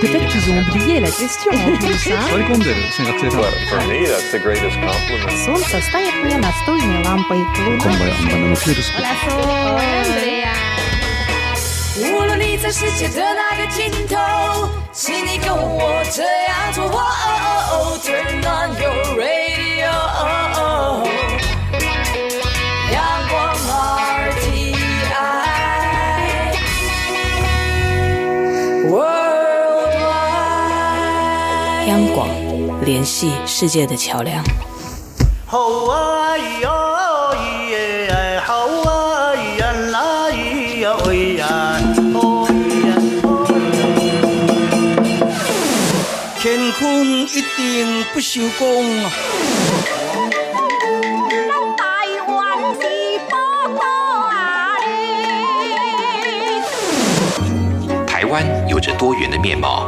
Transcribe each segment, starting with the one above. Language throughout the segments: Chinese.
peut-être qu'ils ont oublié la question en plus. Hein? 座り込んでる学生さん Well, for me, that's the greatest compliment. Сонце стає твоєю настольною лампою. こんばんはバナナのフィルス Andrea. 无论你在世界的哪个尽头，请你跟我这样做。哦 Turn on your radio， 央广，联系世界的桥梁。好啊咿呀咿耶哎，好啊咿呀啦咿呀喂呀，哦咿呀哦呀。乾坤一定不朽功啊！台湾有着多元的面貌，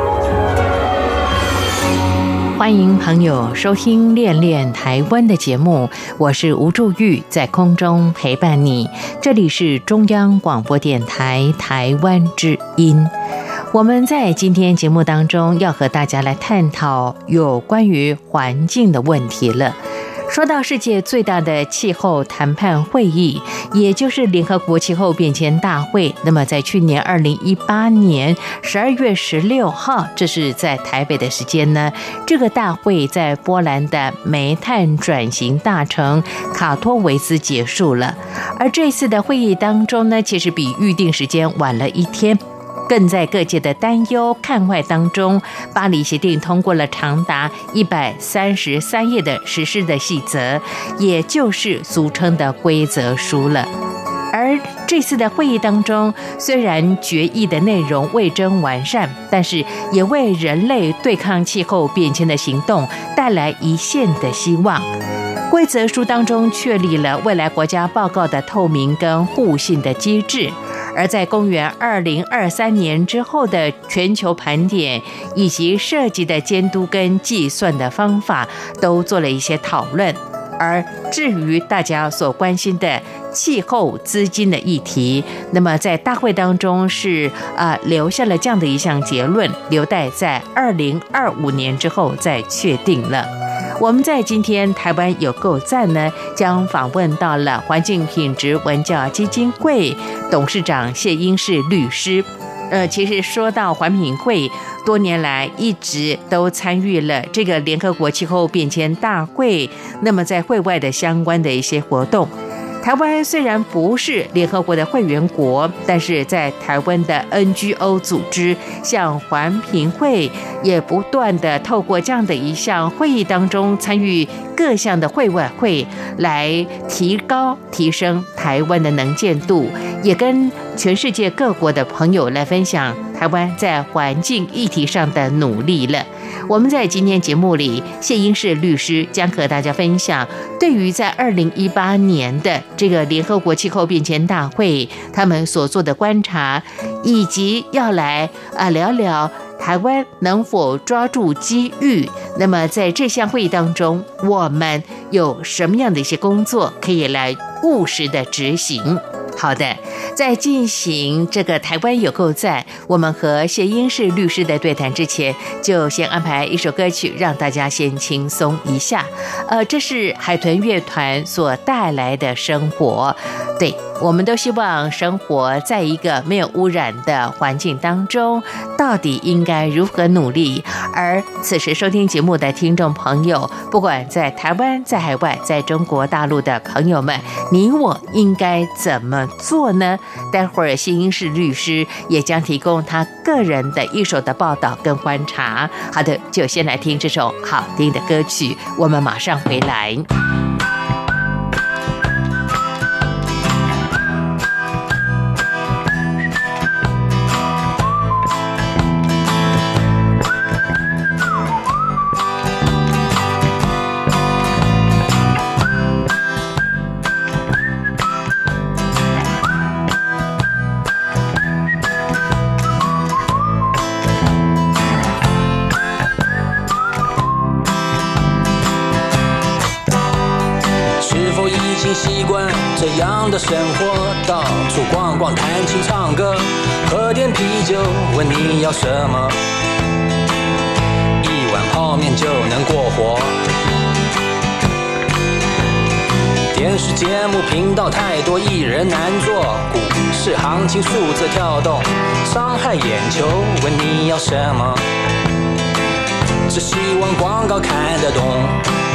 欢迎朋友收听《恋恋台湾》的节目，我是吴祝玉，在空中陪伴你。这里是中央广播电台台湾之音。我们在今天节目当中要和大家来探讨有关于环境的问题了。说到世界最大的气候谈判会议，也就是联合国气候变迁大会，那么在去年二零一八年十二月十六号，这是在台北的时间呢。这个大会在波兰的煤炭转型大城卡托维斯结束了，而这次的会议当中呢，其实比预定时间晚了一天。更在各界的担忧看外当中，巴黎协定通过了长达一百三十三页的实施的细则，也就是俗称的规则书了。而这次的会议当中，虽然决议的内容未臻完善，但是也为人类对抗气候变迁的行动带来一线的希望。规则书当中确立了未来国家报告的透明跟互信的机制。而在公元二零二三年之后的全球盘点，以及涉及的监督跟计算的方法，都做了一些讨论。而至于大家所关心的气候资金的议题，那么在大会当中是啊留下了这样的一项结论，留待在二零二五年之后再确定了。我们在今天台湾有够赞呢，将访问到了环境品质文教基金会董事长谢英士律师。呃，其实说到环品会，多年来一直都参与了这个联合国气候变迁大会，那么在会外的相关的一些活动。台湾虽然不是联合国的会员国，但是在台湾的 NGO 组织，像环评会，也不断的透过这样的一项会议当中，参与各项的会外会，来提高、提升台湾的能见度，也跟全世界各国的朋友来分享台湾在环境议题上的努力了。我们在今天节目里，谢英士律师将和大家分享，对于在二零一八年的这个联合国气候变迁大会，他们所做的观察，以及要来啊聊聊台湾能否抓住机遇。那么在这项会议当中，我们有什么样的一些工作可以来务实的执行？好的，在进行这个台湾有够赞我们和谢英士律师的对谈之前，就先安排一首歌曲，让大家先轻松一下。呃，这是海豚乐团所带来的生活。对，我们都希望生活在一个没有污染的环境当中，到底应该如何努力？而此时收听节目的听众朋友，不管在台湾、在海外、在中国大陆的朋友们，你我应该怎么做呢？待会儿新英式律师也将提供他个人的一手的报道跟观察。好的，就先来听这首好听的歌曲，我们马上回来。数字跳动，伤害眼球，问你要什么，只希望广告看得懂。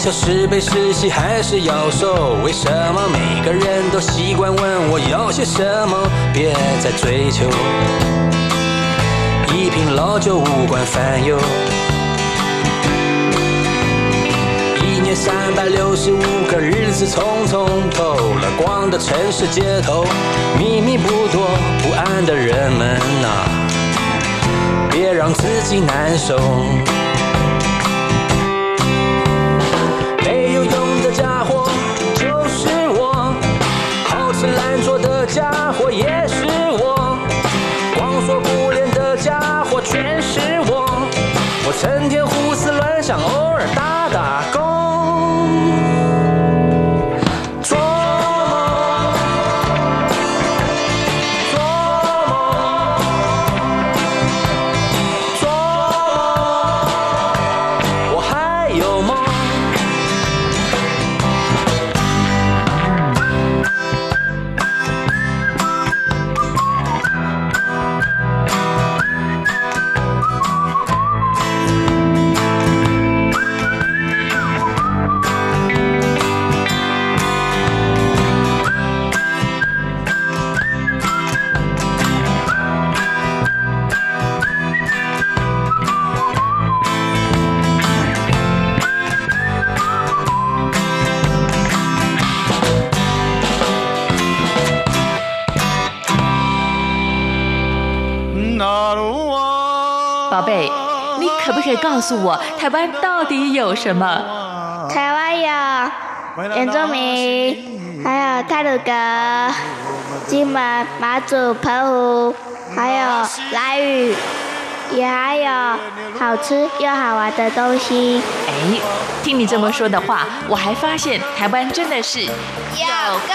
笑，是悲是喜，还是要受？为什么每个人都习惯问我要些什么？别再追求，一瓶老酒无关烦忧。一年三百六十五个日子，匆匆透了光的城市街头，秘密不多，不安的人们呐、别让自己难受。家伙也是我，光说不练的家伙全是我。我成天胡思乱想，偶尔打打工。诉我，台湾到底有什么？台湾有原住民，还有泰鲁格、金门、马祖、澎湖，还有兰屿，也还有好吃又好玩的东西。哎，听你这么说的话，我还发现台湾真的是有个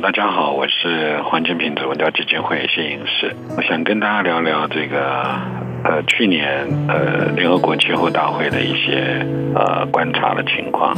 大家好，我是环境品质文教基金会谢颖士，我想跟大家聊聊这个呃去年呃联合国气候大会的一些呃观察的情况。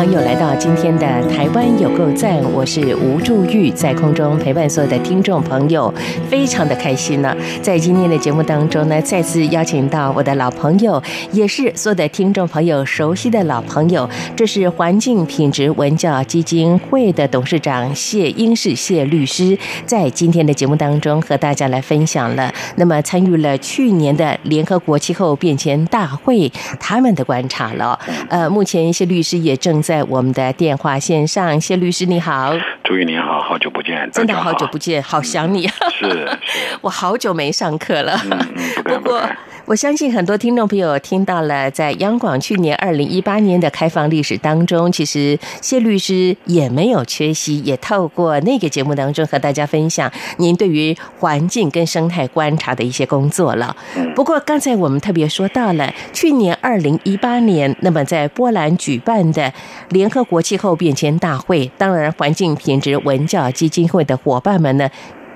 朋友来到今天的台湾有够赞，我是吴祝玉，在空中陪伴所有的听众朋友，非常的开心呢。在今天的节目当中呢，再次邀请到我的老朋友，也是所有的听众朋友熟悉的老朋友，这是环境品质文教基金会的董事长谢英士谢律师，在今天的节目当中和大家来分享了，那么参与了去年的联合国气候变迁大会他们的观察了。呃，目前谢律师也正在我们的电话线上，谢律师你好，朱玉你好，好久不见，真的好久不见，好想你，是是，我好久没上课了。嗯嗯，不不过不。我相信很多听众朋友听到了，在央广去年二零一八年的开放历史当中，其实谢律师也没有缺席，也透过那个节目当中和大家分享您对于环境跟生态观察的一些工作了。不过刚才我们特别说到了去年二零一八年，那么在波兰举办的联合国气候变迁大会，当然环境品质文教基金会的伙伴们呢。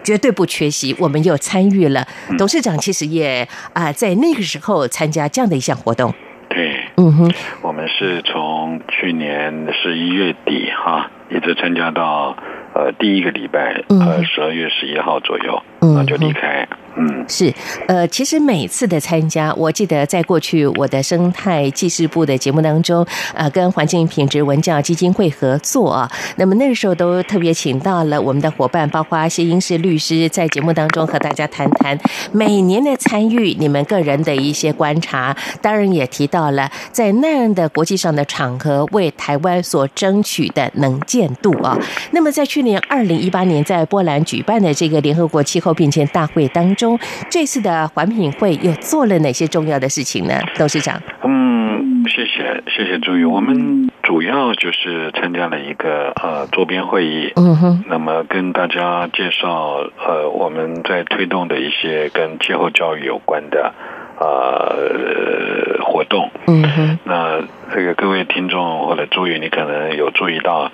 绝对不缺席，我们又参与了。董事长其实也啊、在那个时候参加这样的一项活动。对，嗯哼，我们是从去年十一月底哈，一直参加到呃第一个礼拜，嗯呃十二月十一号左右。那就离开。嗯，是，呃，其实每次的参加，我记得在过去我的生态记事部的节目当中，呃，跟环境品质文教基金会合作啊，那么那个时候都特别请到了我们的伙伴，包括谢英士律师，在节目当中和大家谈谈每年的参与，你们个人的一些观察，当然也提到了在那样的国际上的场合为台湾所争取的能见度啊。那么在去年二零一八年在波兰举办的这个联合国气候变迁大会当中。这次的环评会又做了哪些重要的事情呢？董事长，嗯，谢谢谢谢朱宇，我们主要就是参加了一个呃周边会议，嗯哼，那么跟大家介绍呃我们在推动的一些跟气候教育有关的。呃，活动，嗯哼，那这个各位听众或者注意，你可能有注意到，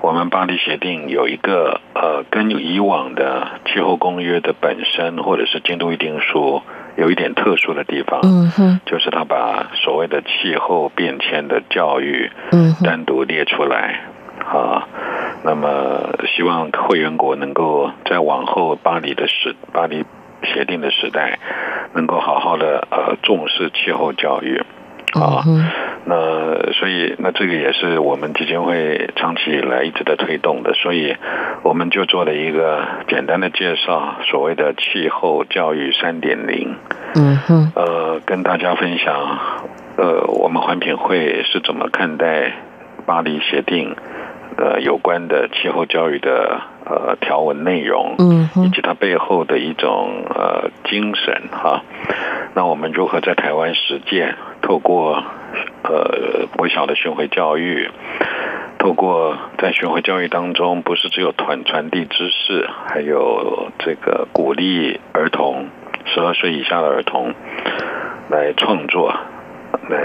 我们巴黎协定有一个呃，跟以往的气候公约的本身或者是京都议定书有一点特殊的地方，嗯哼，就是他把所谓的气候变迁的教育，嗯，单独列出来，啊，那么希望会员国能够在往后巴黎的时巴黎。协定的时代，能够好好的呃重视气候教育。啊，那所以那这个也是我们基金会长期以来一直在推动的，所以我们就做了一个简单的介绍，所谓的气候教育三点零，嗯哼，呃，跟大家分享，呃，我们环评会是怎么看待巴黎协定呃有关的气候教育的。呃，条文内容，嗯，以及它背后的一种呃精神哈，那我们如何在台湾实践？透过呃国小的巡回教育，透过在巡回教育当中，不是只有传传递知识，还有这个鼓励儿童十二岁以下的儿童来创作。来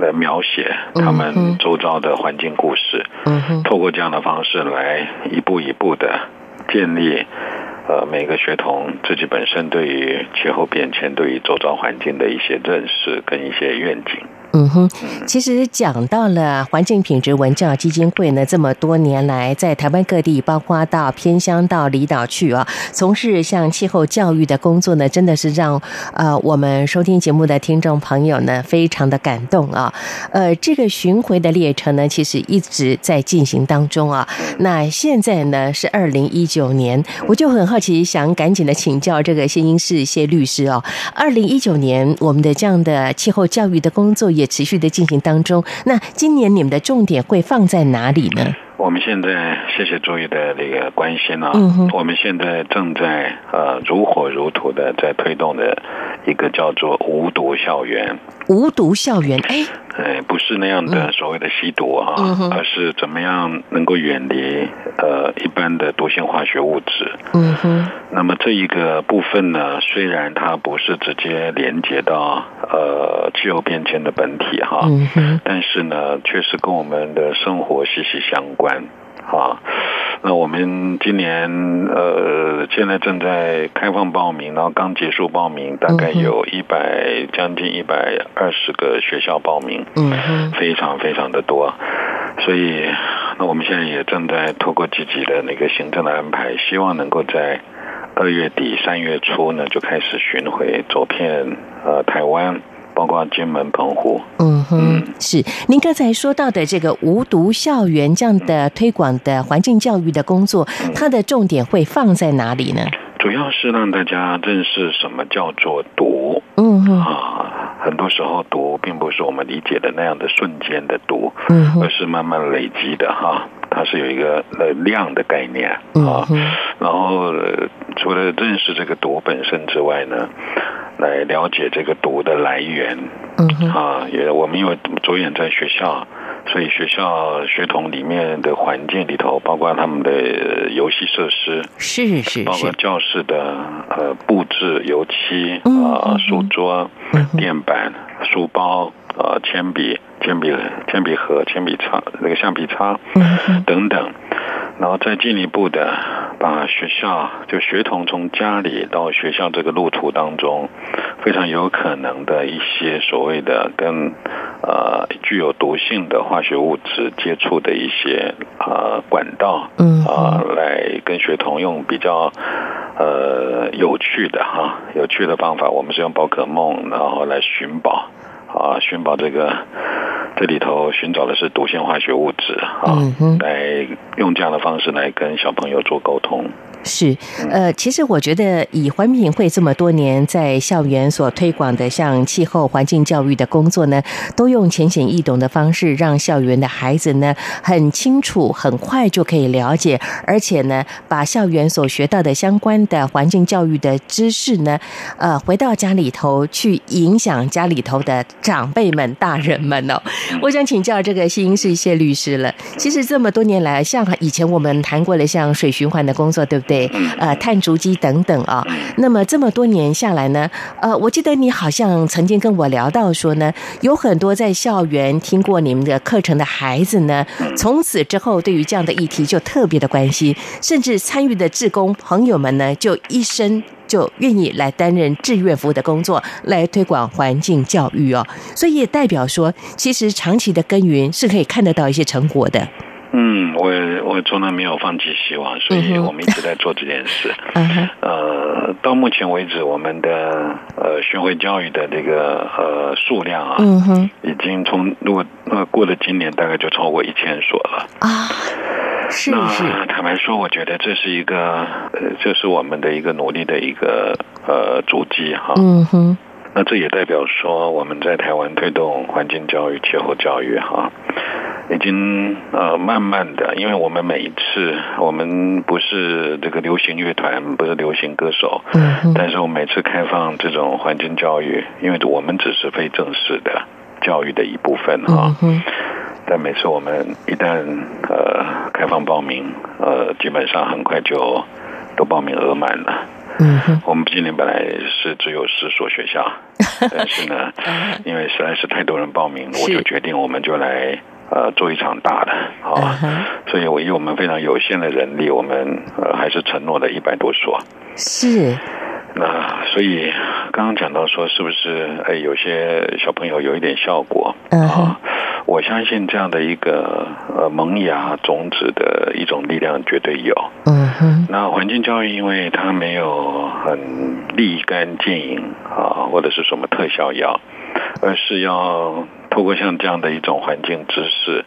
来描写他们周遭的环境故事，嗯透过这样的方式来一步一步的建立，呃，每个学童自己本身对于气候变迁、对于周遭环境的一些认识跟一些愿景。嗯哼，其实讲到了环境品质文教基金会呢，这么多年来在台湾各地，包括到偏乡、到离岛去啊，从事像气候教育的工作呢，真的是让呃我们收听节目的听众朋友呢非常的感动啊。呃，这个巡回的列车呢，其实一直在进行当中啊。那现在呢是二零一九年，我就很好奇，想赶紧的请教这个谢英士谢律师哦。二零一九年我们的这样的气候教育的工作。也持续的进行当中。那今年你们的重点会放在哪里呢？我们现在谢谢诸位的那个关心啊。我们现在正在呃如火如荼的在推动的一个叫做无毒校园。无毒校园，哎。哎，不是那样的所谓的吸毒啊，而是怎么样能够远离呃一般的毒性化学物质。嗯哼。那么这一个部分呢，虽然它不是直接连接到呃气候变迁的本体哈，嗯哼，但是呢，确实跟我们的生活息息相关。啊，那我们今年呃，现在正在开放报名，然后刚结束报名，大概有一百将近一百二十个学校报名，嗯非常非常的多，所以那我们现在也正在透过积极的那个行政的安排，希望能够在二月底三月初呢就开始巡回走遍呃台湾。包括金门、澎湖，嗯哼，是。您刚才说到的这个无毒校园这样的推广的环境教育的工作，它的重点会放在哪里呢？主要是让大家认识什么叫做毒，嗯哼，啊，很多时候毒并不是我们理解的那样的瞬间的毒，嗯而是慢慢累积的哈，它是有一个呃量的概念啊，然后除了认识这个毒本身之外呢。来了解这个毒的来源，嗯啊，也我们因为着眼在学校，所以学校学童里面的环境里头，包括他们的游戏设施，是是，包括教室的呃布置、油漆啊、书桌、垫板、书包啊、铅笔、铅笔、铅笔盒、铅笔擦、那个橡皮擦等等，然后再进一步的把学校就学童从家里到学校这个路途当中，非常有可能的一些所谓的跟呃具有毒性的化学物质接触的一些呃管道，嗯啊、来跟学童用比较呃有趣的哈有趣的方法，我们是用宝可梦然后来寻宝啊，寻宝这个这里头寻找的是毒性化学物质啊，嗯来用这样的方式来跟小朋友做沟通。是，呃，其实我觉得以环评会这么多年在校园所推广的像气候环境教育的工作呢，都用浅显易懂的方式，让校园的孩子呢很清楚、很快就可以了解，而且呢，把校园所学到的相关的环境教育的知识呢，呃，回到家里头去影响家里头的长辈们、大人们哦。我想请教这个新是谢律师了。其实这么多年来，像以前我们谈过的像水循环的工作，对不对？呃，碳足迹等等啊。那么这么多年下来呢，呃，我记得你好像曾经跟我聊到说呢，有很多在校园听过你们的课程的孩子呢，从此之后对于这样的议题就特别的关心，甚至参与的志工朋友们呢，就一生。就愿意来担任志愿服务的工作，来推广环境教育哦，所以也代表说，其实长期的耕耘是可以看得到一些成果的。嗯，我我从来没有放弃希望，所以我们一直在做这件事。嗯哼，呃，到目前为止，我们的呃巡回教育的这个呃数量啊，嗯哼，已经从如果呃过了今年，大概就超过一千所了。啊，是是，那坦白说，我觉得这是一个呃，这是我们的一个努力的一个呃足迹哈。嗯哼，那这也代表说，我们在台湾推动环境教育、气候教育哈，已经呃慢慢的，因为我们每一次我们不是这个流行乐团，不是流行歌手，嗯，但是我们每次开放这种环境教育，因为我们只是非正式的教育的一部分哈。嗯哼，但每次我们一旦呃开放报名，呃，基本上很快就都报名额满了。嗯哼，我们今年本来是只有十所学校，但是呢，因为实在是太多人报名，我就决定我们就来呃做一场大的啊。所以我以我们非常有限的人力，我们呃还是承诺了一百多所。是。那所以刚刚讲到说，是不是哎有些小朋友有一点效果嗯啊？我相信这样的一个呃萌芽种子的一种力量绝对有。嗯哼，那环境教育，因为它没有很立竿见影啊，或者是什么特效药，而是要透过像这样的一种环境知识、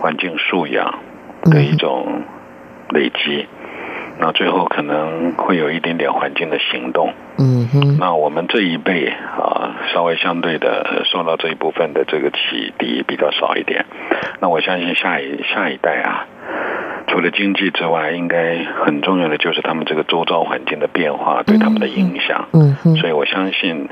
环境素养的一种累积，那最后可能会有一点点环境的行动。嗯哼，那我们这一辈啊，稍微相对的受到这一部分的这个启迪比较少一点。那我相信下一下一代啊，除了经济之外，应该很重要的就是他们这个周遭环境的变化对他们的影响。嗯哼，所以我相信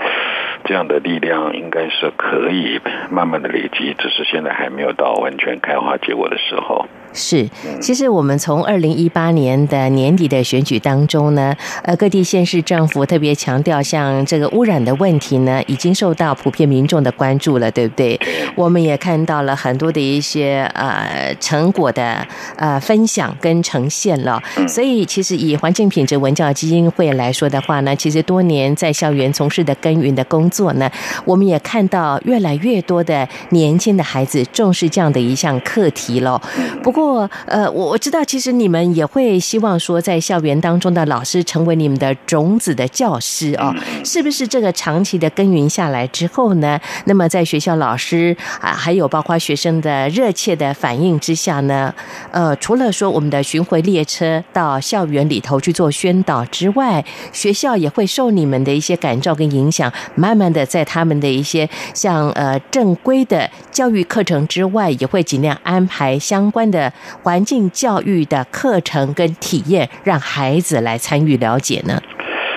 这样的力量应该是可以慢慢的累积，只是现在还没有到完全开花结果的时候。是，其实我们从二零一八年的年底的选举当中呢，呃，各地县市政府特别强调，像这个污染的问题呢，已经受到普遍民众的关注了，对不对？我们也看到了很多的一些呃成果的呃分享跟呈现了。所以，其实以环境品质文教基金会来说的话呢，其实多年在校园从事的耕耘的工作呢，我们也看到越来越多的年轻的孩子重视这样的一项课题了。不过，过，呃，我我知道，其实你们也会希望说，在校园当中的老师成为你们的种子的教师哦，是不是？这个长期的耕耘下来之后呢，那么在学校老师啊，还有包括学生的热切的反应之下呢，呃，除了说我们的巡回列车到校园里头去做宣导之外，学校也会受你们的一些感召跟影响，慢慢的在他们的一些像呃正规的教育课程之外，也会尽量安排相关的。环境教育的课程跟体验，让孩子来参与了解呢？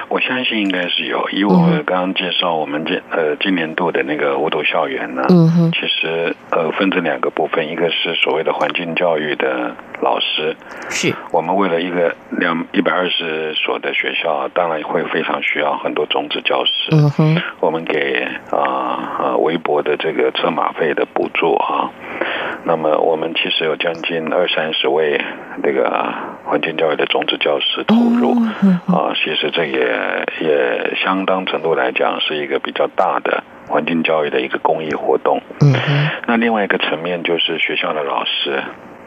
我相信应该是有，以我们刚刚介绍我们这呃今年度的那个无毒校园呢，嗯哼，其实呃分成两个部分，一个是所谓的环境教育的老师，是。我们为了一个两一百二十所的学校，当然会非常需要很多种子教师，嗯哼，我们给啊啊微薄的这个车马费的补助啊。那么我们其实有将近二三十位这个环境教育的种子教师投入。啊，其实这也也相当程度来讲是一个比较大的环境教育的一个公益活动。嗯那另外一个层面就是学校的老师，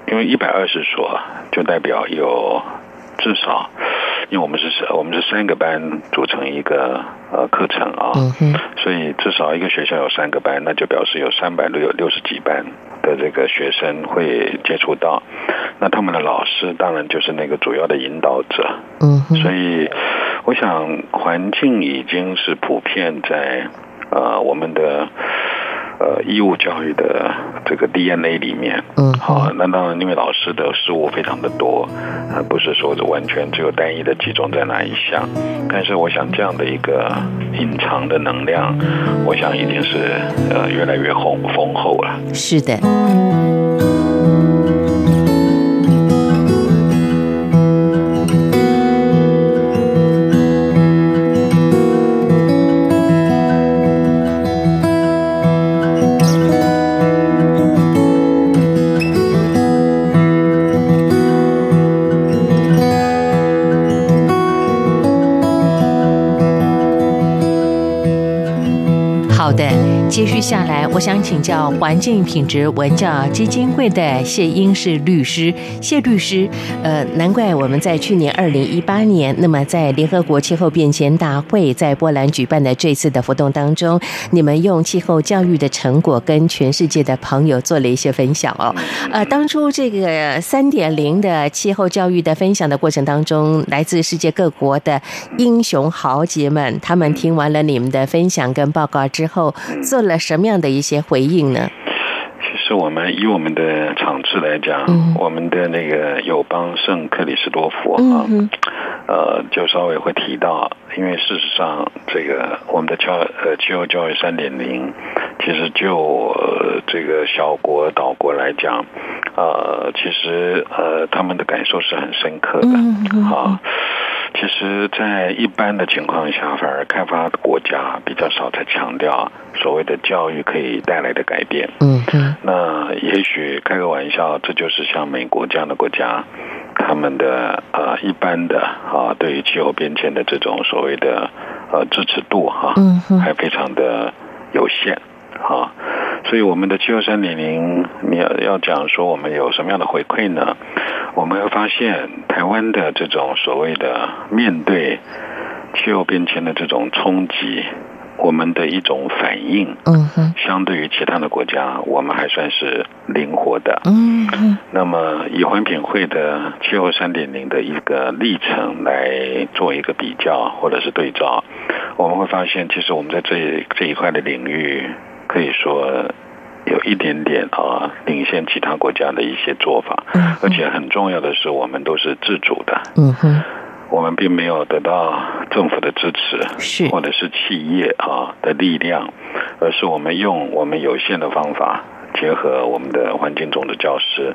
因为一百二十所就代表有至少，因为我们是我们是三个班组成一个呃课程啊，所以至少一个学校有三个班，那就表示有三百六六十几班的这个学生会接触到，那他们的老师当然就是那个主要的引导者，嗯，所以我想环境已经是普遍在呃我们的。呃，义务教育的这个 DNA 里面，嗯，好，那当然，因为老师的事物非常的多，啊，不是说完全只有单一的集中在哪一项，但是我想这样的一个隐藏的能量，我想已经是呃越来越丰丰厚了。是的。接续下来，我想请教环境品质文教基金会的谢英是律师。谢律师，呃，难怪我们在去年二零一八年，那么在联合国气候变迁大会在波兰举办的这次的活动当中，你们用气候教育的成果跟全世界的朋友做了一些分享哦。呃，当初这个三点零的气候教育的分享的过程当中，来自世界各国的英雄豪杰们，他们听完了你们的分享跟报告之后，做了什么样的一些回应呢？其实我们以我们的场次来讲，嗯我们的那个友邦圣克里斯多佛啊，呃，就稍微会提到，因为事实上，这个我们的教呃气候教育三点零，其实就呃这个小国岛国来讲，呃，其实呃他们的感受是很深刻的嗯啊。其实，在一般的情况下，反而开发国家比较少在强调所谓的教育可以带来的改变。嗯嗯那也许开个玩笑，这就是像美国这样的国家，他们的呃一般的啊对于气候变迁的这种所谓的呃支持度哈、嗯还非常的有限啊。所以我们的气候三点零，你要要讲说我们有什么样的回馈呢？我们会发现台湾的这种所谓的面对气候变迁的这种冲击，我们的一种反应，嗯哼相对于其他的国家，我们还算是灵活的。嗯哼那么以环品会的气候三点零的一个历程来做一个比较或者是对照，我们会发现，其实我们在这这一块的领域，可以说有一点点啊领先其他国家的一些做法，而且很重要的是，我们都是自主的。嗯哼。我们并没有得到政府的支持，是。或者是企业啊的力量，而是我们用我们有限的方法，结合我们的环境中的教师，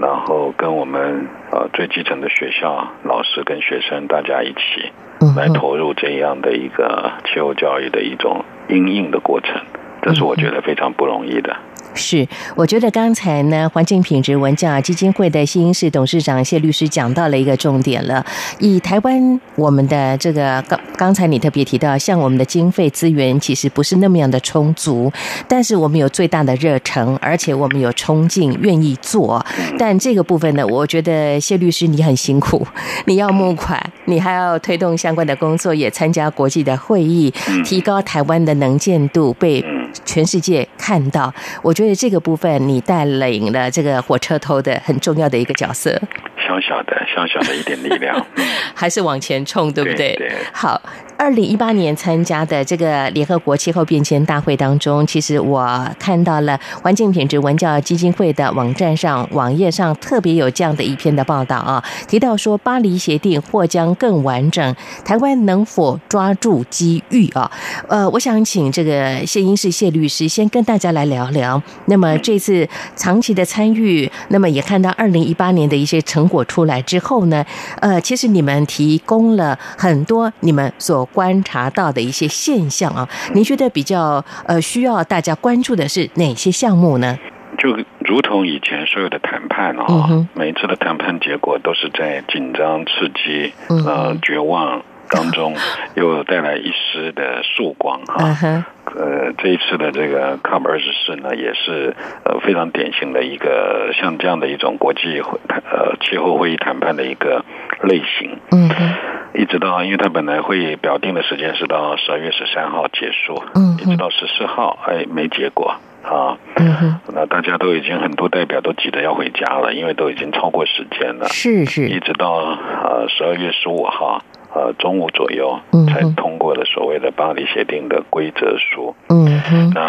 然后跟我们呃最基层的学校老师跟学生大家一起嗯来投入这样的一个气候教育的一种应应的过程，这是我觉得非常不容易的。是，我觉得刚才呢，环境品质文教基金会的新英市董事长谢律师讲到了一个重点了。以台湾我们的这个刚刚才你特别提到，像我们的经费资源其实不是那么样的充足，但是我们有最大的热忱，而且我们有冲劲，愿意做。但这个部分呢，我觉得谢律师你很辛苦，你要募款，你还要推动相关的工作，也参加国际的会议，提高台湾的能见度，被全世界看到。我觉得这个部分你带领了这个火车头的很重要的一个角色，小小的、小小的一点力量，还是往前冲，对不对？对对好，二零一八年参加的这个联合国气候变迁大会当中，其实我看到了环境品质文教基金会的网站上、网页上特别有这样的一篇的报道啊，提到说巴黎协定或将更完整，台湾能否抓住机遇啊？呃，我想请这个谢英士谢律师先跟大家来聊聊。那么这次长期的参与，那么也看到二零一八年的一些成果出来之后呢，呃，其实你们提供了很多你们所观察到的一些现象啊，您觉得比较呃需要大家关注的是哪些项目呢？就如同以前所有的谈判啊、嗯每一次的谈判结果都是在紧张、刺激、嗯呃绝望当中，又带来一丝的曙光哈、嗯哼，呃，这一次的这个 COP 二十四呢，也是呃非常典型的一个像这样的一种国际会呃气候会议谈判的一个类型。嗯哼，一直到，因为它本来会议表定的时间是到十二月十三号结束，嗯一直到十四号，哎，没结果啊。嗯哼，那大家都已经很多代表都急着要回家了，因为都已经超过时间了。是是一，直到呃十二月十五号呃中午左右嗯，才通过了所谓的巴黎协定的规则书。嗯哼，那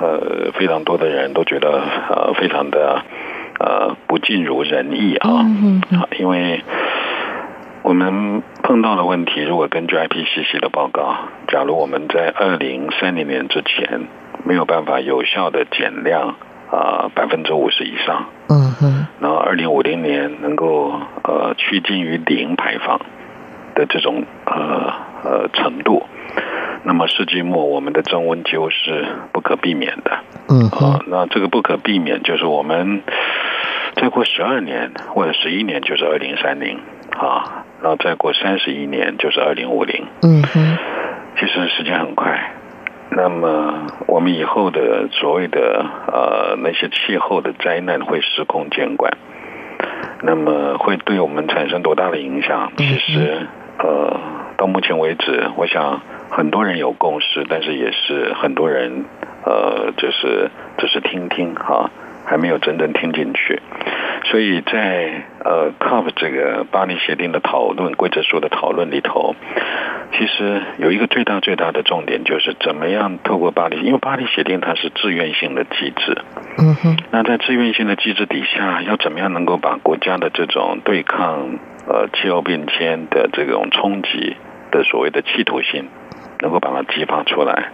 呃，非常多的人都觉得呃，非常的呃不尽如人意啊，嗯哼啊，因为我们碰到的问题，如果根据 IPCC 的报告，假如我们在二零三零年之前没有办法有效的减量啊百分之五十以上，嗯哼，然后二零五零年能够呃趋近于零排放的这种呃呃程度，那么世纪末我们的增温几乎是不可避免的嗯啊、哼，那这个不可避免就是我们再过十二年或者十一年就是二零三零啊，然后再过三十一年就是二零五零，嗯哼，其实时间很快。那么我们以后的所谓的呃那些气候的灾难会司空监管，那么会对我们产生多大的影响？其实呃到目前为止，我想很多人有共识，但是也是很多人呃就是只是听听哈、还没有真正听进去。所以在呃 COP 这个巴黎协定的讨论规则书的讨论里头，其实有一个最大最大的重点就是怎么样透过巴黎，因为巴黎协定它是自愿性的机制，嗯哼，那在自愿性的机制底下，要怎么样能够把国家的这种对抗呃气候变迁的这种冲击的所谓的企图性，能够把它激发出来？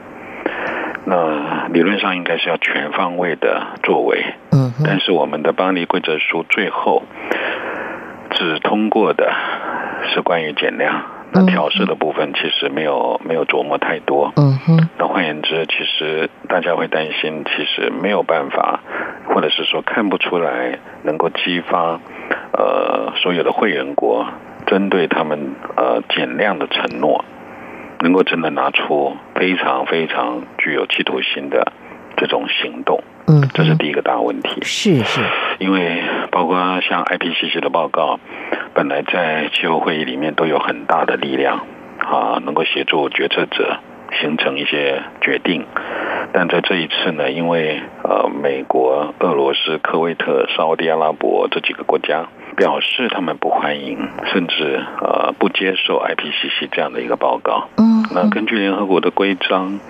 那理论上应该是要全方位的作为，嗯哼，但是我们的巴黎规则书最后只通过的是关于减量，那调试的部分其实没有没有琢磨太多。嗯哼，那换言之，其实大家会担心，其实没有办法，或者是说看不出来能够激发呃所有的会员国针对他们呃减量的承诺，能够真的拿出非常非常具有企图心的这种行动，嗯，这是第一个大问题。是是，因为包括像 IPCC 的报告，本来在气候会议里面都有很大的力量啊，能够协助决策者形成一些决定。但在这一次呢，因为呃美国、俄罗斯、科威特、沙特阿拉伯这几个国家表示他们不欢迎，甚至呃不接受 IPCC 这样的一个报告。嗯那根据联合国的规章，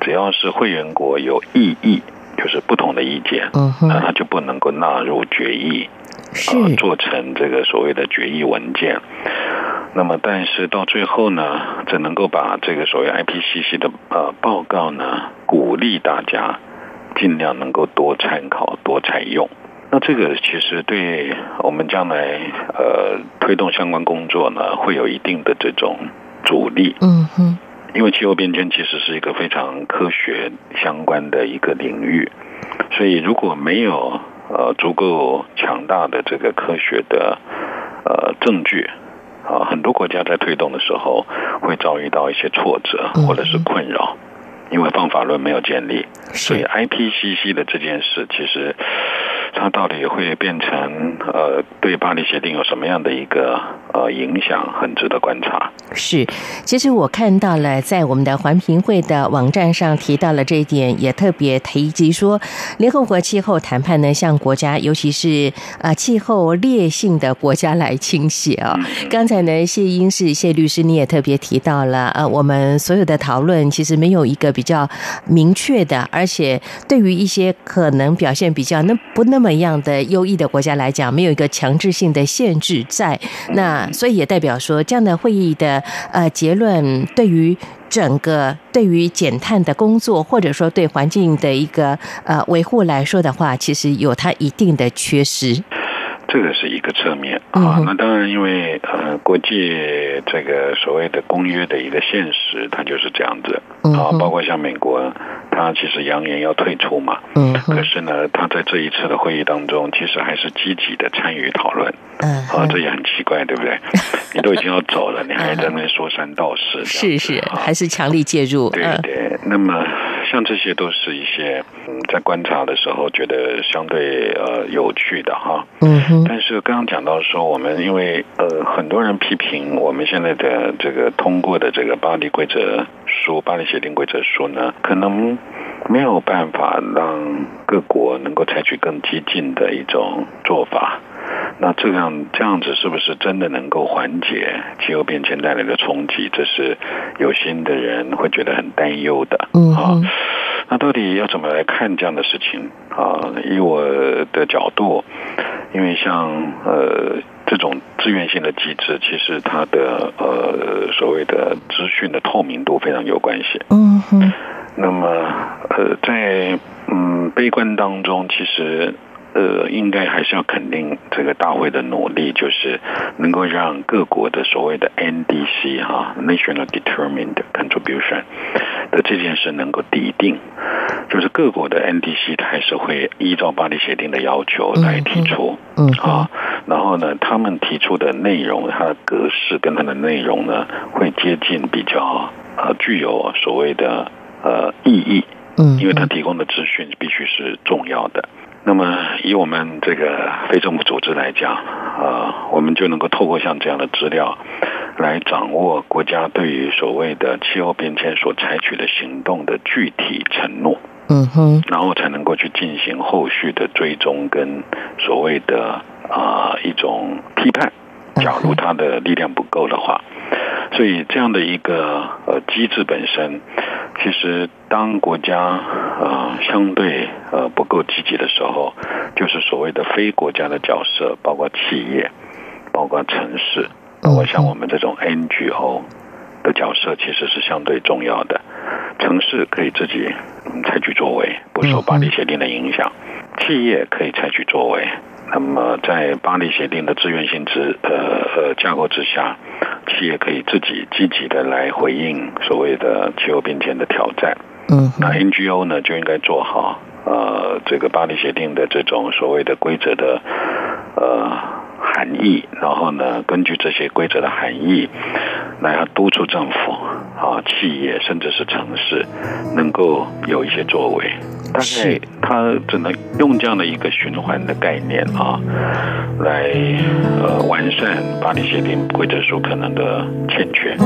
只要是会员国有异议，就是不同的意见，嗯哼那它就不能够纳入决议，做成这个所谓的决议文件。那么，但是到最后呢，只能够把这个所谓 IPCC 的呃报告呢，鼓励大家尽量能够多参考、多采用。那这个其实对我们将来呃推动相关工作呢，会有一定的这种阻力。嗯哼，因为气候变迁其实是一个非常科学相关的一个领域，所以如果没有呃足够强大的这个科学的呃证据，啊，很多国家在推动的时候会遭遇到一些挫折嗯或者是困扰，因为方法论没有建立，所以 IPCC 的这件事其实。它到底会变成呃对巴黎协定有什么样的一个呃影响，很值得观察。是，其实我看到了，在我们的环评会的网站上提到了这一点，也特别提及说，联合国气候谈判呢，向国家，尤其是啊、呃气候烈性的国家来倾斜啊、刚才呢，谢英是谢律师你也特别提到了，呃，我们所有的讨论其实没有一个比较明确的，而且对于一些可能表现比较那不那么样的优异的国家来讲，没有一个强制性的限制在。那所以也代表说，这样的会议的呃结论，对于整个对于减碳的工作，或者说对环境的一个呃维护来说的话，其实有它一定的缺失。这个是一个侧面。嗯啊。那当然，因为呃，国际这个所谓的公约的一个现实，它就是这样子。嗯啊。包括像美国，它其实扬言要退出嘛，嗯可是呢，他在这一次的会议当中，其实还是积极的参与讨论。嗯啊，这也很奇怪，对不对？你都已经要走了，你还在那说三道四，是是，还是强力介入，对嗯。对，那么像这些都是一些嗯，在观察的时候觉得相对呃有趣的哈。嗯哼，但是刚刚讲到说，我们因为呃很多人批评我们现在的这个通过的这个巴黎规则书、巴黎协定规则书呢，可能没有办法让各国能够采取更激进的一种做法。那这样这样子是不是真的能够缓解气候变迁带来的冲击？这是有心的人会觉得很担忧的。啊嗯哼，那到底要怎么来看这样的事情啊？以我的角度，因为像呃这种自愿性的机制，其实它的呃所谓的资讯的透明度非常有关系。嗯哼，那么呃在嗯悲观当中，其实。呃，应该还是要肯定这个大会的努力，就是能够让各国的所谓的 NDC 哈、National Determined Contribution 的这件事能够抵定，就是各国的 NDC 它还是会依照巴黎协定的要求来提出，嗯啊，然后呢，他们提出的内容，它的格式跟它的内容呢，会接近比较呃具有所谓的呃意义，嗯，因为它提供的资讯必须是重要的。那么，以我们这个非政府组织来讲，呃，我们就能够透过像这样的资料，来掌握国家对于所谓的气候变迁所采取的行动的具体承诺，嗯哼，然后才能够去进行后续的追踪跟所谓的啊、一种批判。假如他的力量不够的话，所以这样的一个呃机制本身，其实当国家呃相对呃不够积极的时候，就是所谓的非国家的角色，包括企业，包括城市，包括像我们这种 NGO 的角色，其实是相对重要的。城市可以自己嗯采取作为，不受巴黎协定的影响；企业可以采取作为。那么，在巴黎协定的自愿性质呃呃架构之下，企业可以自己积极的来回应所谓的气候变迁的挑战。嗯那 NGO 呢就应该做好呃这个巴黎协定的这种所谓的规则的呃含义，然后呢根据这些规则的含义，来督促政府啊、企业甚至是城市能够有一些作为。大概它只能用这样的一个循环的概念啊，来呃完善巴黎协定规则书可能的欠缺。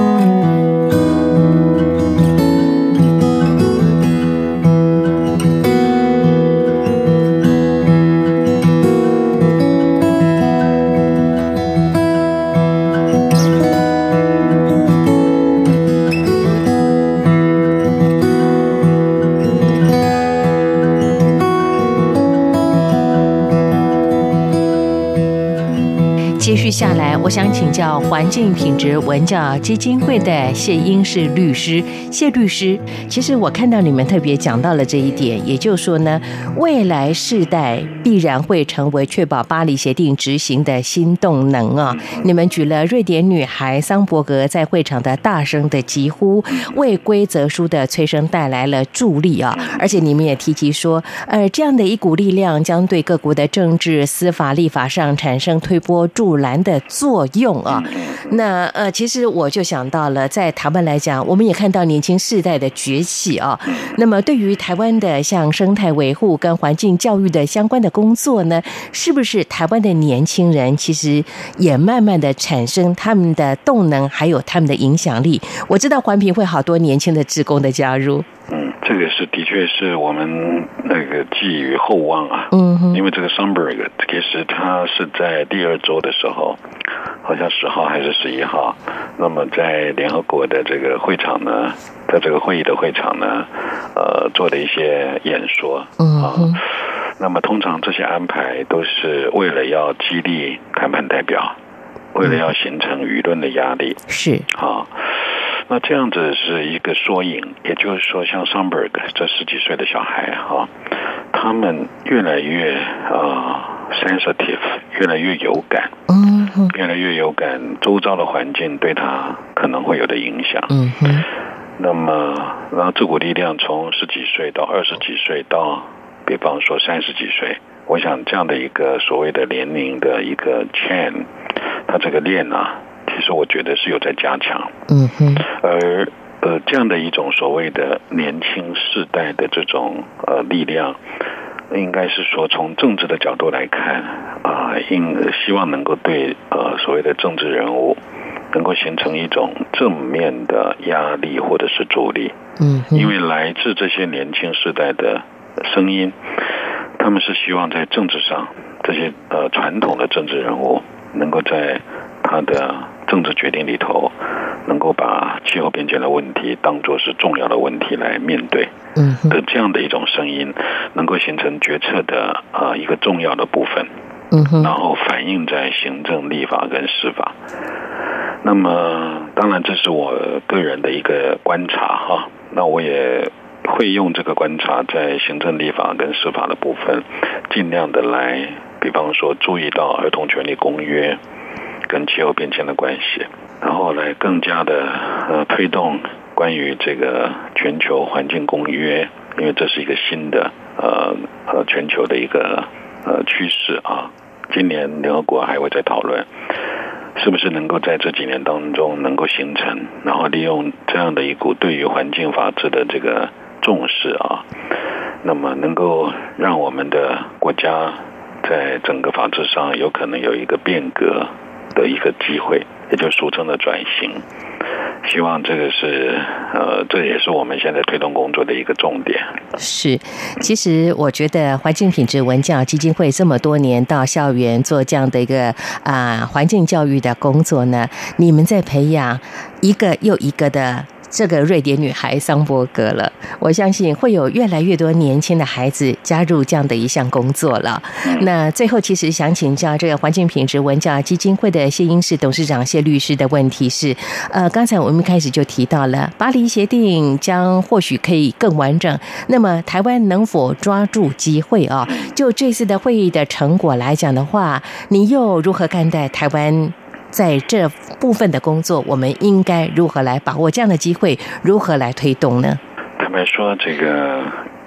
下来，我想请教环境品质文教基金会的谢英士律师。谢律师，其实我看到你们特别讲到了这一点，也就是说呢，未来世代必然会成为确保巴黎协定执行的新动能啊！你们举了瑞典女孩桑伯格在会场的大声的疾呼，为规则书的催生带来了助力啊！而且你们也提及说，呃，这样的一股力量将对各国的政治、司法、立法上产生推波助澜的作用啊。那呃，其实我就想到了，在台湾来讲，我们也看到年轻世代的崛起啊。那么对于台湾的像生态维护跟环境教育的相关的工作呢，是不是台湾的年轻人其实也慢慢的产生他们的动能，还有他们的影响力？我知道环评会好多年轻的职工的加入。嗯，这个是的确是我们那个寄予厚望啊。嗯哼，因为这个 Sunberg 其实他是在第二周的时候，好像十号还是十一号，那么在联合国的这个会场呢，在这个会议的会场呢，呃，做的一些演说。嗯啊，那么通常这些安排都是为了要激励谈判代表，为了要形成舆论的压力。是啊。那这样子是一个缩影，也就是说，像 Sunberg 这十几岁的小孩哈、他们越来越呃 sensitive，越来越有感，嗯哼，越来越有感，周遭的环境对他可能会有的影响。嗯哼，那么，然后这股力量从十几岁到二十几岁到，比方说三十几岁，我想这样的一个所谓的年龄的一个 chain，它这个链啊，其实我觉得是有在加强。嗯哼，而呃，这样的一种所谓的年轻世代的这种呃力量，应该是说从政治的角度来看啊，应希望能够对呃所谓的政治人物能够形成一种正面的压力或者是阻力。嗯，因为来自这些年轻世代的声音，他们是希望在政治上，这些呃传统的政治人物能够在他的政治决定里头，能够把气候变迁的问题当作是重要的问题来面对嗯哼，的这样的一种声音，能够形成决策的呃一个重要的部分。嗯哼，然后反映在行政、立法跟司法。那么，当然这是我个人的一个观察哈。那我也会用这个观察，在行政、立法跟司法的部分，尽量的来，比方说注意到《儿童权利公约》跟气候变迁的关系，然后来更加的呃推动关于这个全球环境公约，因为这是一个新的呃呃全球的一个呃趋势啊。今年联合国还会再讨论，是不是能够在这几年当中能够形成，然后利用这样的一股对于环境法治的这个重视啊，那么能够让我们的国家在整个法治上有可能有一个变革的一个机会，也就俗称的转型。希望这个是呃，这也是我们现在推动工作的一个重点。是，其实我觉得环境品质文教基金会这么多年到校园做这样的一个啊环境教育的工作呢，你们在培养一个又一个的。这个瑞典女孩桑伯格了，我相信会有越来越多年轻的孩子加入这样的一项工作了。那最后，其实想请教这个环境品质文教基金会的谢英士董事长谢律师的问题是：呃，刚才我们一开始就提到了巴黎协定将或许可以更完整，那么台湾能否抓住机会啊？就这次的会议的成果来讲的话，你又如何看待台湾？在这部分的工作，我们应该如何来把握这样的机会？如何来推动呢？坦白说，这个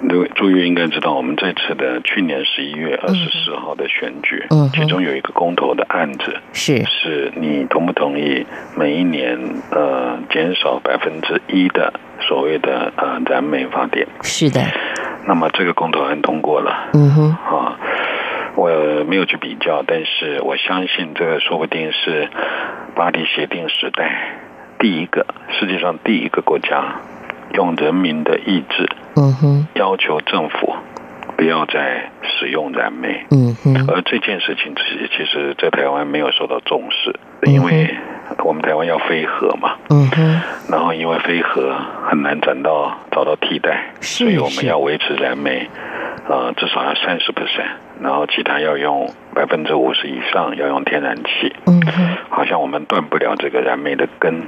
朱朱玉应该知道，我们这次的去年十一月二十四号的选举，嗯，其中有一个公投的案子，是是你同不同意每一年呃减少百分之一的所谓的呃燃煤发电？是的。那么这个公投案通过了，嗯哼，啊。我没有去比较，但是我相信这个说不定是巴黎协定时代第一个世界上第一个国家用人民的意志，嗯哼，要求政府不要再使用燃煤，嗯哼，而这件事情其实其实在台湾没有受到重视，因为我们台湾要飞核嘛，嗯哼，然后因为飞核很难找到找到替代，所以我们要维持燃煤。呃，至少要三十 percent，然后其他要用百分之五十以上要用天然气。嗯好像我们断不了这个燃煤的根。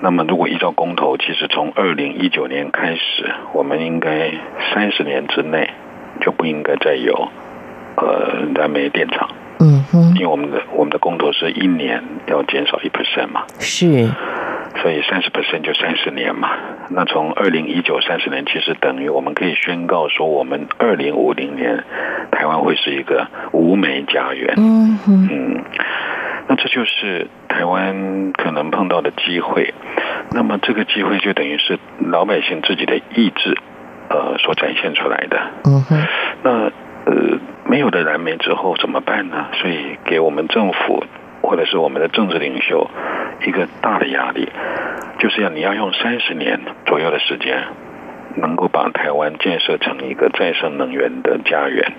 那么，如果依照公投，其实从二零一九年开始，我们应该三十年之内就不应该再有呃燃煤电厂。嗯哼，因为我们的我们的公投是一年要减少一 percent 嘛。是。所以三十 percent 就三十年嘛，那从二零一九三十年，其实等于我们可以宣告说，我们二零五零年台湾会是一个无煤家园。嗯嗯，那这就是台湾可能碰到的机会。那么这个机会就等于是老百姓自己的意志，呃，所展现出来的。嗯哼。那呃，没有了燃煤之后怎么办呢？所以给我们政府。或者是我们的政治领袖一个大的压力，就是要你要用三十年左右的时间，能够把台湾建设成一个再生能源的家园。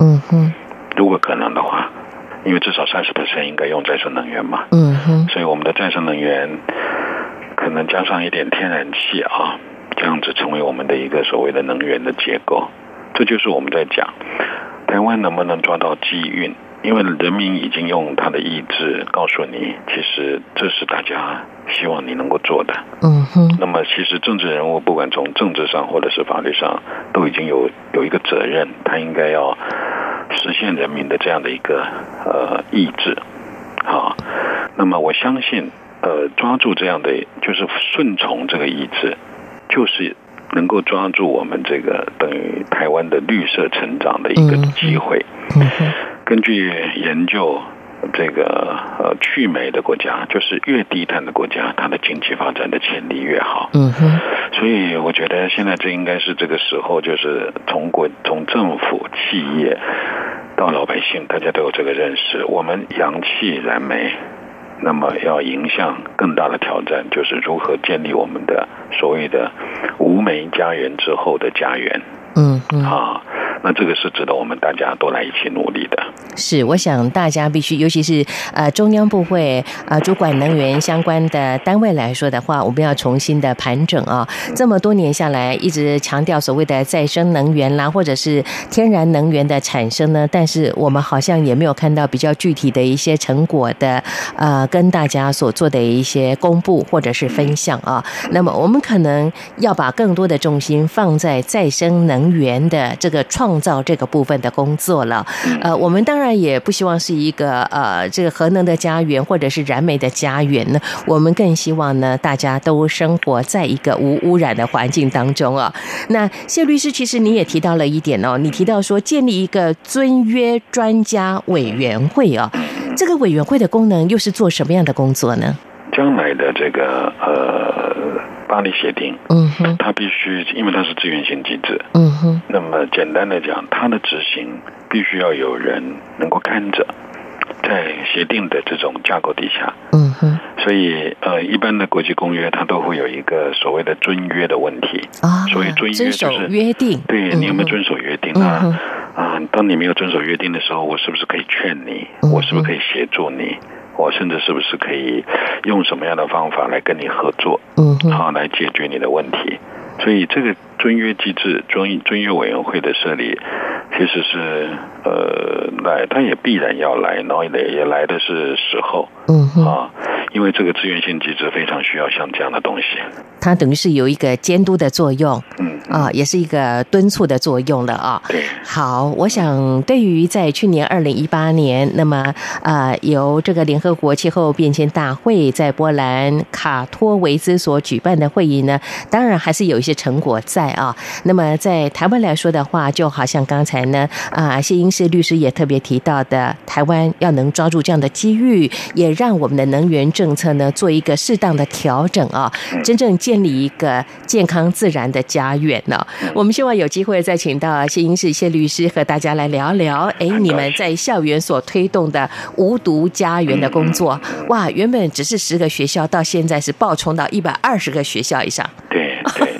嗯哼，如果可能的话，因为至少三十 percent 应该用再生能源嘛。嗯哼，所以我们的再生能源可能加上一点天然气啊，这样子成为我们的一个所谓的能源的结构。这就是我们在讲台湾能不能抓到机运。因为人民已经用他的意志告诉你，其实这是大家希望你能够做的。嗯哼。那么，其实政治人物不管从政治上或者是法律上，都已经有有一个责任，他应该要实现人民的这样的一个呃意志，好，那么我相信，呃，抓住这样的就是顺从这个意志，就是能够抓住我们这个等于台湾的绿色成长的一个机会。根据研究。这个呃，去美的国家就是越低碳的国家，它的经济发展的潜力越好。嗯哼。所以我觉得现在这应该是这个时候，就是从国从政府、企业到老百姓，大家都有这个认识。我们扬气燃煤，那么要迎向更大的挑战，就是如何建立我们的所谓的无煤家园之后的家园。嗯嗯。啊。那这个是值得我们大家都来一起努力的。是，我想大家必须，尤其是呃中央部会啊主管能源相关的单位来说的话，我们要重新的盘整啊。这么多年下来，一直强调所谓的再生能源啦，或者是天然能源的产生呢，但是我们好像也没有看到比较具体的一些成果的呃跟大家所做的一些公布或者是分享啊。那么我们可能要把更多的重心放在再生能源的这个创。创造这个部分的工作了，呃，我们当然也不希望是一个呃这个核能的家园或者是燃煤的家园呢，我们更希望呢大家都生活在一个无污染的环境当中啊。那谢律师，其实你也提到了一点哦，你提到说建立一个尊约专家委员会啊，这个委员会的功能又是做什么样的工作呢？将来的这个呃。巴黎协定，嗯哼，它必须，因为它是自愿性机制，嗯哼，那么简单的讲，它的执行必须要有人能够看着，在协定的这种架构底下，嗯哼，所以呃，一般的国际公约它都会有一个所谓的遵约的问题。啊，所以遵约就是约定，对你有没有遵守约定啊？啊，当你没有遵守约定的时候，我是不是可以劝你？我是不是可以协助你？我甚至是不是可以用什么样的方法来跟你合作？嗯，好来解决你的问题。所以这个遵约机制、遵遵约委员会的设立，其实是呃来，他也必然要来，然后也也来的是时候。嗯，啊，因为这个资源性机制非常需要像这样的东西。它等于是有一个监督的作用。嗯。啊，也是一个敦促的作用了啊。对，好，我想对于在去年二零一八年，那么呃，由这个联合国气候变迁大会在波兰卡托维兹所举办的会议呢，当然还是有一些成果在啊。那么在台湾来说的话，就好像刚才呢啊，谢英士律师也特别提到的，台湾要能抓住这样的机遇，也让我们的能源政策呢做一个适当的调整啊，真正建立一个健康自然的家园。呢，我们希望有机会再请到谢英士谢律师和大家来聊聊。哎，你们在校园所推动的无毒家园的工作，哇，原本只是十个学校，到现在是爆冲到一百二十个学校以上。对对。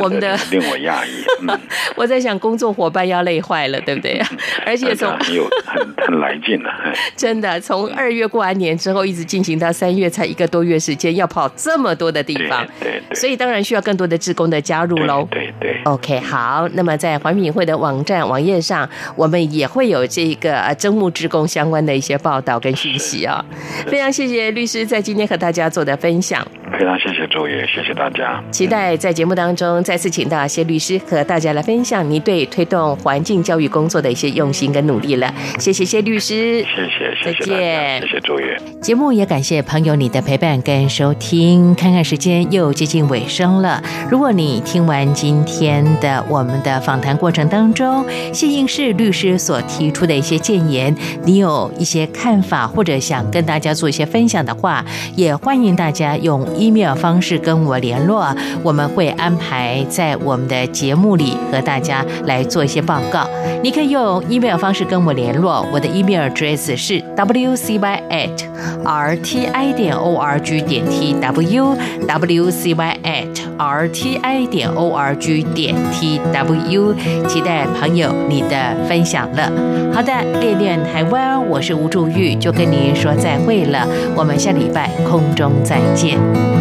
我们的令我讶异，我在想工作伙伴要累坏了，对不对？而且从很有很很来劲了，真的从二月过完年之后，一直进行到三月，才一个多月时间，要跑这么多的地方，对对，所以当然需要更多的职工的加入喽。对对，OK，好，那么在环评会的网站网页上，我们也会有这个呃征募职工相关的一些报道跟讯息啊。非常谢谢律师在今天和大家做的分享，非常谢谢周爷，谢谢大家，期待在节目当中。再次请到谢律师和大家来分享你对推动环境教育工作的一些用心跟努力了，谢谢谢律师，谢谢，再见，谢谢周越。节目也感谢朋友你的陪伴跟收听，看看时间又接近尾声了。如果你听完今天的我们的访谈过程当中，谢应士律师所提出的一些建言，你有一些看法或者想跟大家做一些分享的话，也欢迎大家用 email 方式跟我联络，我们会安排。来在我们的节目里和大家来做一些报告，你可以用 email 方式跟我联络，我的 email address 是 wcy at rti 点 org 点 tw wcy at rti 点 org 点 tw，期待朋友你的分享了。好的，练练台湾，我是吴祝玉，就跟您说再会了，我们下礼拜空中再见。